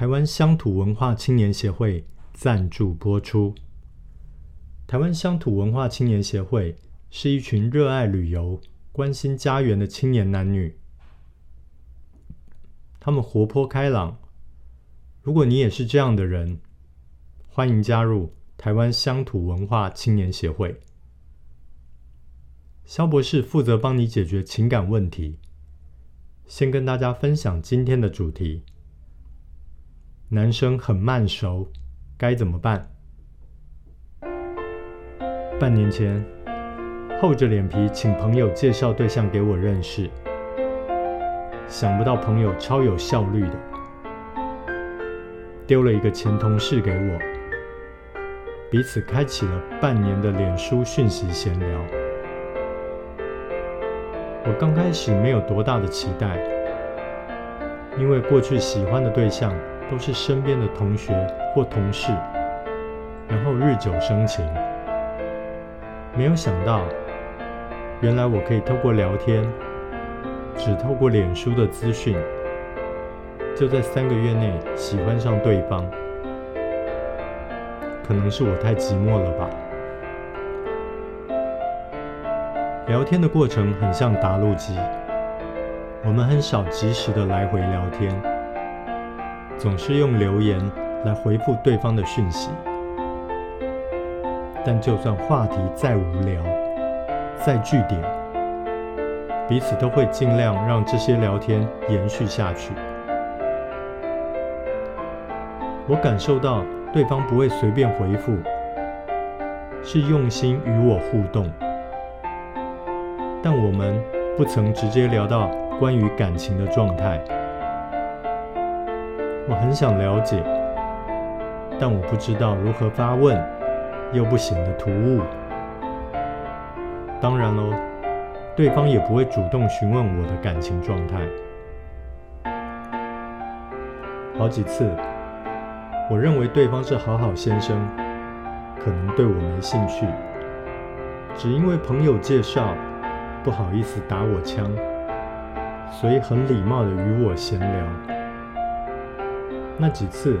台湾乡土文化青年协会赞助播出。台湾乡土文化青年协会是一群热爱旅游、关心家园的青年男女。他们活泼开朗。如果你也是这样的人，欢迎加入台湾乡土文化青年协会。萧博士负责帮你解决情感问题。先跟大家分享今天的主题。男生很慢熟，该怎么办？半年前，厚着脸皮请朋友介绍对象给我认识，想不到朋友超有效率的，丢了一个前同事给我，彼此开启了半年的脸书讯息闲聊。我刚开始没有多大的期待，因为过去喜欢的对象。都是身边的同学或同事，然后日久生情。没有想到，原来我可以透过聊天，只透过脸书的资讯，就在三个月内喜欢上对方。可能是我太寂寞了吧。聊天的过程很像答录机，我们很少及时的来回聊天。总是用留言来回复对方的讯息，但就算话题再无聊、再句点，彼此都会尽量让这些聊天延续下去。我感受到对方不会随便回复，是用心与我互动，但我们不曾直接聊到关于感情的状态。我很想了解，但我不知道如何发问，又不显得突兀。当然喽，对方也不会主动询问我的感情状态。好几次，我认为对方是好好先生，可能对我没兴趣，只因为朋友介绍，不好意思打我枪，所以很礼貌的与我闲聊。那几次，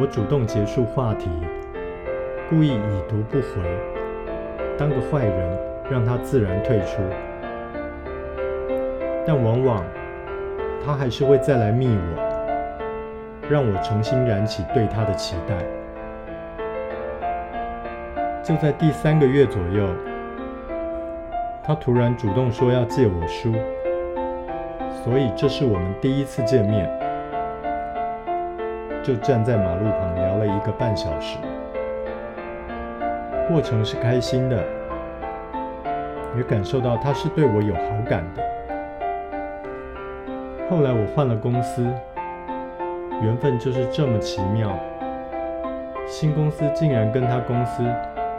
我主动结束话题，故意已读不回，当个坏人，让他自然退出。但往往他还是会再来密我，让我重新燃起对他的期待。就在第三个月左右，他突然主动说要借我书，所以这是我们第一次见面。就站在马路旁聊了一个半小时，过程是开心的，也感受到他是对我有好感的。后来我换了公司，缘分就是这么奇妙，新公司竟然跟他公司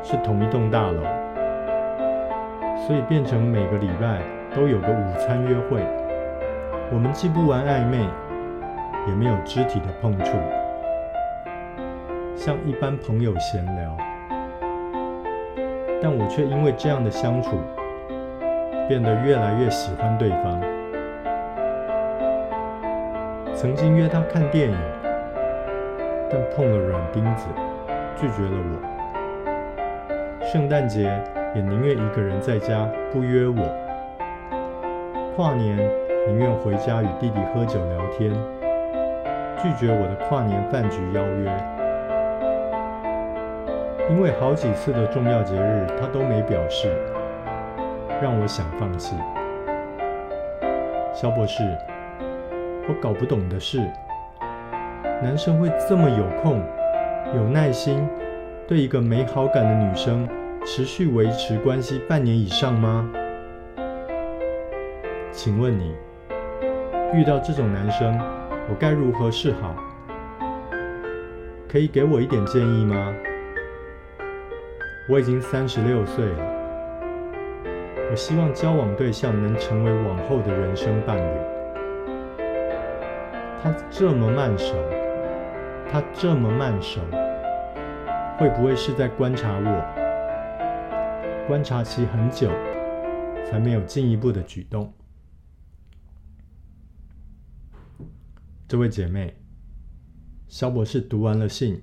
是同一栋大楼，所以变成每个礼拜都有个午餐约会。我们既不玩暧昧，也没有肢体的碰触。像一般朋友闲聊，但我却因为这样的相处，变得越来越喜欢对方。曾经约他看电影，但碰了软钉子，拒绝了我。圣诞节也宁愿一个人在家，不约我。跨年宁愿回家与弟弟喝酒聊天，拒绝我的跨年饭局邀约。因为好几次的重要节日他都没表示，让我想放弃。肖博士，我搞不懂的是，男生会这么有空、有耐心，对一个没好感的女生持续维持关系半年以上吗？请问你，遇到这种男生，我该如何是好？可以给我一点建议吗？我已经三十六岁了，我希望交往对象能成为往后的人生伴侣。他这么慢熟，他这么慢熟，会不会是在观察我？观察期很久，才没有进一步的举动。这位姐妹。萧博士读完了信，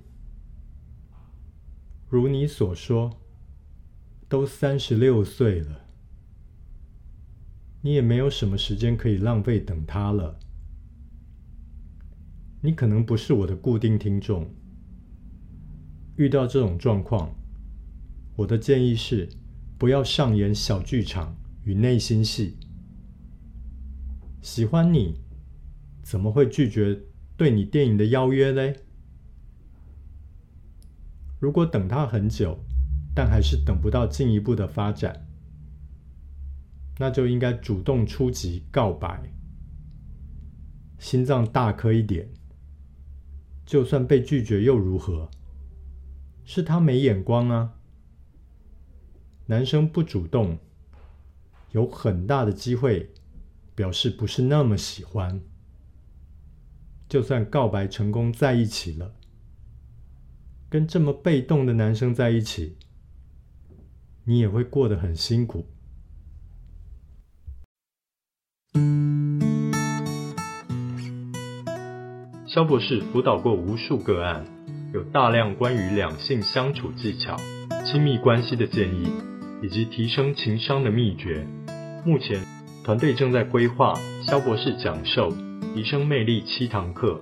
如你所说，都三十六岁了，你也没有什么时间可以浪费等他了。你可能不是我的固定听众，遇到这种状况，我的建议是不要上演小剧场与内心戏。喜欢你，怎么会拒绝？对你电影的邀约嘞？如果等他很久，但还是等不到进一步的发展，那就应该主动出击告白，心脏大颗一点。就算被拒绝又如何？是他没眼光啊！男生不主动，有很大的机会表示不是那么喜欢。就算告白成功在一起了，跟这么被动的男生在一起，你也会过得很辛苦。肖博士辅导过无数个案，有大量关于两性相处技巧、亲密关系的建议，以及提升情商的秘诀。目前团队正在规划肖博士讲授。提升魅力七堂课，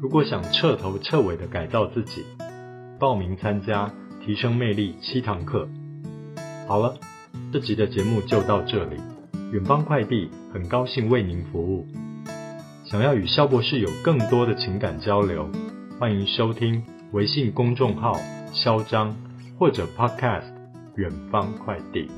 如果想彻头彻尾的改造自己，报名参加提升魅力七堂课。好了，这集的节目就到这里。远方快递很高兴为您服务。想要与肖博士有更多的情感交流，欢迎收听微信公众号“肖张”或者 Podcast“ 远方快递”。